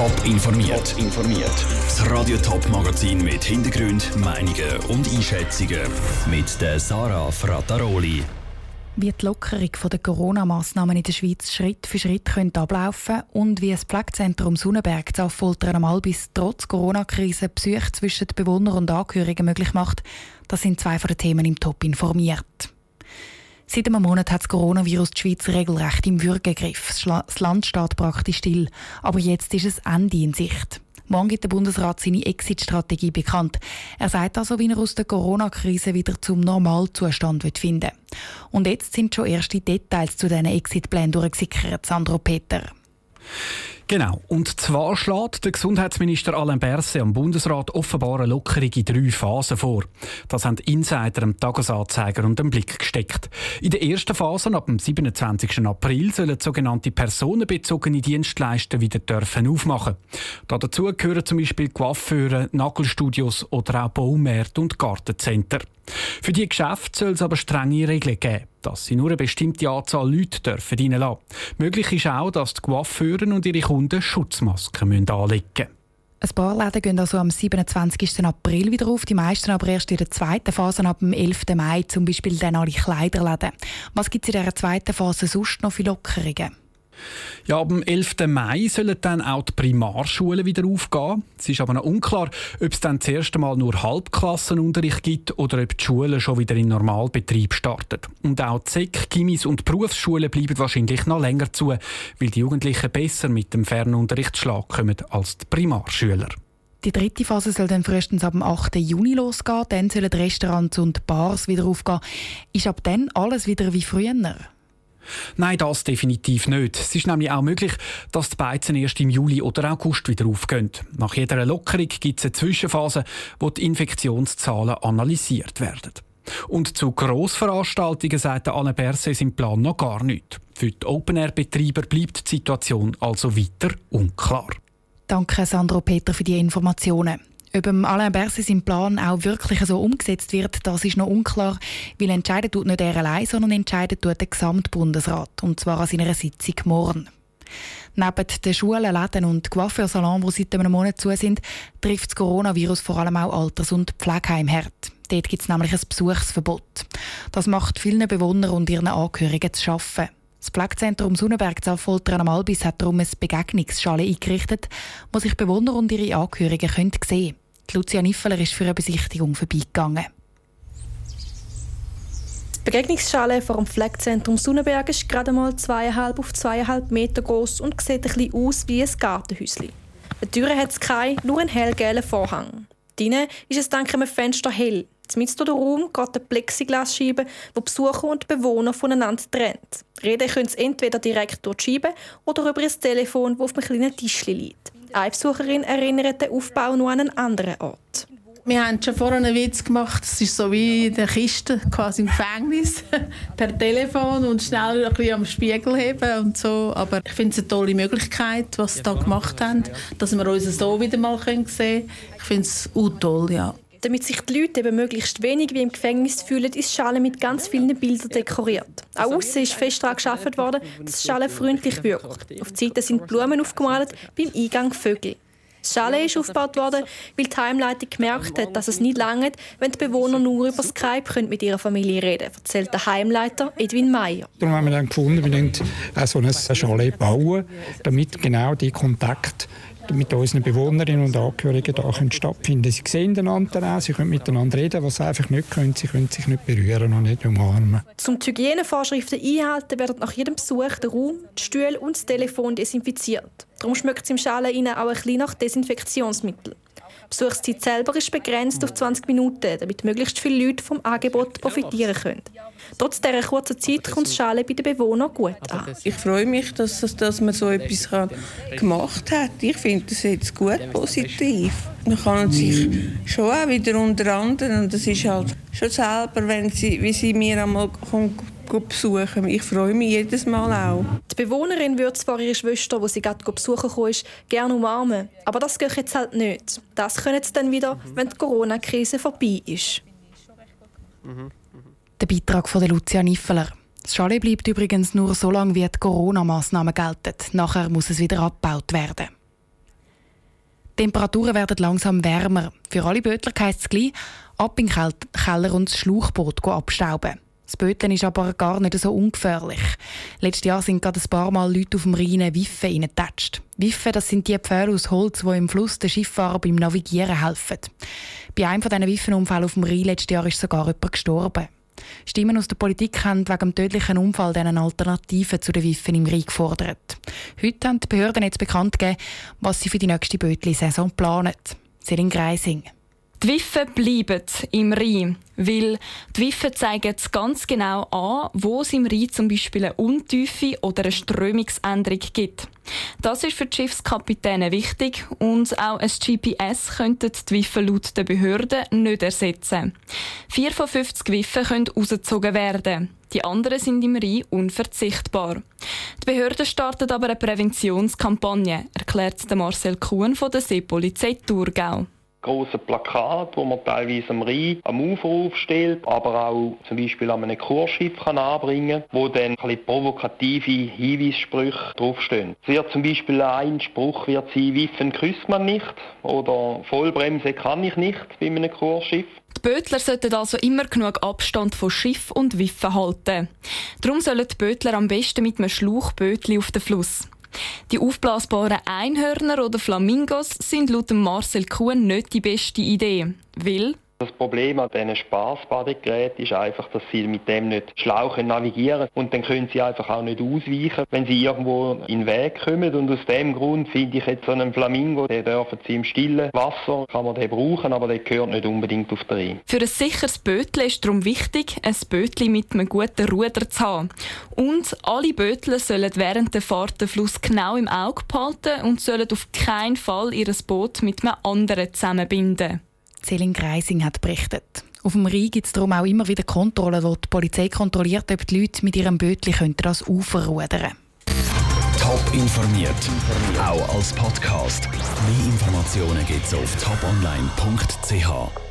Top informiert. informiert. Das Radio Top Magazin mit Hintergrund, Meinungen und Einschätzungen mit der Sarah Frataroli. Wie die Lockerung der Corona-Massnahmen in der Schweiz Schritt für Schritt könnte ablaufen und wie das Pflegezentrum Sonnenberg zu Affoltern am Albis trotz Corona-Krise Psyche zwischen Bewohnern und Angehörigen möglich macht, das sind zwei von den Themen im Top informiert. Seit einem Monat hat das Coronavirus die Schweiz regelrecht im Würgegriff. Das Land steht praktisch still. Aber jetzt ist es Ende in Sicht. Morgen gibt der Bundesrat seine Exit-Strategie bekannt. Er sagt also, wie er aus der Corona-Krise wieder zum Normalzustand finden will. Und jetzt sind schon erste Details zu diesen Exit-Plänen durchgesickert, Sandro Peter. Genau. Und zwar schlägt der Gesundheitsminister Alain Berset am Bundesrat offenbar eine Lockerung in drei Phasen vor. Das haben Insider am Tagesanzeiger und dem Blick gesteckt. In der ersten Phase, ab dem 27. April, sollen sogenannte personenbezogene Dienstleister wieder dürfen aufmachen. Dazu gehören zum Beispiel Coiffeure, Nagelstudios oder auch Baumärkte und Gartencenter. Für die Geschäfte soll es aber strenge Regeln geben, dass sie nur eine bestimmte Anzahl Leute dürfen reinlassen. Möglich ist auch, dass die Coiffeuren und ihre Kunden Schutzmasken anlegen müssen. Ein paar Läden gehen also am 27. April wieder auf, die meisten aber erst in der zweiten Phase ab dem 11. Mai, zum Beispiel dann alle Kleiderläden. Was gibt es in dieser zweiten Phase sonst noch für Lockerungen? Ja, am 11. Mai sollen dann auch die Primarschulen wieder aufgehen. Es ist aber noch unklar, ob es dann das erste Mal nur Halbklassenunterricht gibt oder ob die Schulen schon wieder in Normalbetrieb starten. Und auch die SEC, Gimis und Berufsschulen bleiben wahrscheinlich noch länger zu, weil die Jugendlichen besser mit dem Fernunterricht kommen als die Primarschüler. Die dritte Phase soll dann frühestens ab dem 8. Juni losgehen. Dann sollen Restaurants und Bars wieder aufgehen. Ist ab dann alles wieder wie früher? Nein, das definitiv nicht. Es ist nämlich auch möglich, dass die Beizen erst im Juli oder August wieder aufgehen. Nach jeder Lockerung gibt es eine Zwischenphase, wo die Infektionszahlen analysiert werden. Und zu Grossveranstaltungen sagt Anne Berset im Plan noch gar nichts. Für die Open-Air-Betreiber bleibt die Situation also weiter unklar. Danke, Sandro Peter, für die Informationen. Ob Alain Berset sein Plan auch wirklich so umgesetzt wird, das ist noch unklar, weil entscheiden tut nicht er allein, sondern entscheidet tut der Gesamtbundesrat, und zwar an seiner Sitzung morgen. Neben den Schulen, Läden und Coiffeursalons, die seit einem Monat zu sind, trifft das Coronavirus vor allem auch Alters- und Pflegeheim hart. Dort gibt es nämlich ein Besuchsverbot. Das macht vielen Bewohnern und ihren Angehörigen zu schaffen. Das Pflegezentrum Sonnenberg Zaffoltern am Albis hat darum eine Begegnungsschale eingerichtet, wo sich Bewohner und ihre Angehörigen sehen können. Lucia Niffeler ist für eine Besichtigung vorbeigegangen. Die Begegnungsschale vor dem Pflegezentrum Sonnenberg ist gerade mal zweieinhalb auf zweieinhalb Meter groß und sieht ein bisschen aus wie ein Gartenhäuschen. Die Türen hat es keine, nur einen hellgelben Vorhang. Drinnen ist es dank einem Fenster hell. Mitten durch den Raum geht eine Plexiglasscheibe, die Besucher und Bewohner voneinander trennt. Reden können sie entweder direkt durch die Scheibe oder über ein Telefon, das auf einem kleinen Tisch liegt. Eine Besucherin erinnert den Aufbau noch an einen anderen Ort. Wir haben schon vorher einen Witz gemacht, es ist so wie in der Kiste, quasi im Gefängnis, per Telefon und schnell ein bisschen am Spiegel heben und so. Aber ich finde es eine tolle Möglichkeit, was sie da gemacht haben, dass wir uns so wieder mal sehen können. Ich finde es auch toll, ja. Damit sich die Leute eben möglichst wenig wie im Gefängnis fühlen, ist die Schale mit ganz vielen Bildern dekoriert. Auch außen ist fest daran geschaffen worden, dass die Schale freundlich wirkt. Auf die Seite sind Blumen aufgemalt, beim Eingang Vögel. Die Schale ist aufgebaut worden, weil die Heimleitung gemerkt hat, dass es nicht lange, wenn die Bewohner nur über Skype mit ihrer Familie reden können, erzählt der Heimleiter Edwin Meyer. Darum haben wir dann gefunden, wir wollen so eine Schale bauen, damit genau die Kontakte mit unseren Bewohnerinnen und Angehörigen da können stattfinden Sie sehen einander auch, sie können miteinander reden, was sie einfach nicht können. Sie können sich nicht berühren und nicht umarmen. Zum die Hygienevorschriften einhalten, werden nach jedem Besuch der Raum, die Stühle und das Telefon desinfiziert. Darum schmeckt es im Schale auch ein bisschen nach Desinfektionsmittel. Die Besuchszeit selber ist begrenzt auf 20 Minuten, damit möglichst viele Leute vom Angebot profitieren können. Trotz dieser kurzen Zeit kommt das Schale bei den Bewohnern gut an. Ich freue mich, dass, dass man so etwas gemacht hat. Ich finde das jetzt gut positiv. Man kann sich schon auch wieder unter anderem, und das ist halt schon selber, wenn sie, wie sie mir einmal besuchen. Ich freue mich jedes Mal auch. Die Bewohnerin würde zwar ihre Schwester, die sie gerade besuchen kam, gerne umarmen. Aber das geht jetzt halt nicht. Das können sie dann wieder, wenn die Corona-Krise vorbei ist. Mhm. Der Beitrag von Lucia Niffeler. Das Chalet bleibt übrigens nur so lange, wie die Corona-Massnahmen gelten. Nachher muss es wieder abgebaut werden. Die Temperaturen werden langsam wärmer. Für alle Bötler heisst es gleich, ab in den Keller und das Schlauchboot abstauben. Das Böteln ist aber gar nicht so ungefährlich. Letztes Jahr sind gerade ein paar Mal Leute auf dem Rhein Wiffe reingetatscht. Wiffe, das sind die Pfähle aus Holz, die im Fluss den Schifffahrern beim Navigieren helfen. Bei einem von diesen Wiffenunfällen auf dem Rhein letztes Jahr ist sogar jemand gestorben. Stimmen aus der Politik haben wegen dem tödlichen Unfall eine Alternative zu den Wiffen im Rhein gefordert. Heute haben die Behörden jetzt bekannt gegeben, was sie für die nächste Bötli-Saison planen. Selin Greising. Die Wiffe bleiben im Rhein, weil die Wiffe zeigen ganz genau an, wo es im Rhein zum Beispiel eine Untiefe oder eine Strömungsänderung gibt. Das ist für die Schiffskapitäne wichtig und auch ein GPS könnten die Wiffe laut der Behörden nicht ersetzen. Vier von 50 Wiffen können rausgezogen werden. Die anderen sind im Rhein unverzichtbar. Die Behörden starten aber eine Präventionskampagne, erklärt Marcel Kuhn von der Seepolizei Thurgau große Plakat, wo man teilweise am Rhein am Ufer aufstellt, aber auch zum Beispiel an einem Kursschiff kann anbringen, wo dann ein provokative Hinweissprüche draufstehen. Es wird zum Beispiel ein Spruch wird sein, Wiffen küsst man nicht oder Vollbremse kann ich nicht bei einem Kursschiff. Die Bötler sollten also immer genug Abstand von Schiff und Wiffen halten. Darum sollen die Bötler am besten mit einem Schlauchbötli auf den Fluss. Die aufblasbaren Einhörner oder Flamingos sind laut Marcel Kuhn nicht die beste Idee, weil das Problem an diesen Spaßbadegeräten ist einfach, dass sie mit dem nicht schlau navigieren können und dann können sie einfach auch nicht ausweichen, wenn sie irgendwo in den Weg kommen und aus dem Grund finde ich jetzt so einen Flamingo, den dürfen sie im stillen Wasser, kann man den brauchen, aber der gehört nicht unbedingt auf den Rhein. Für ein sicheres Bötle ist darum wichtig, ein Bötli mit einem guten Ruder zu haben. Und alle Bötle sollen während der Fahrt den Fluss genau im Auge behalten und sollen auf keinen Fall ihr Boot mit einem anderen zusammenbinden. Celine Greising hat berichtet. Auf dem Rhein gibt es darum auch immer wieder Kontrollen, wo die Polizei kontrolliert, ob die Leute mit ihrem Bötchen das Ufer rudern. Top informiert, auch als Podcast. Mehr Informationen gibt es auf toponline.ch.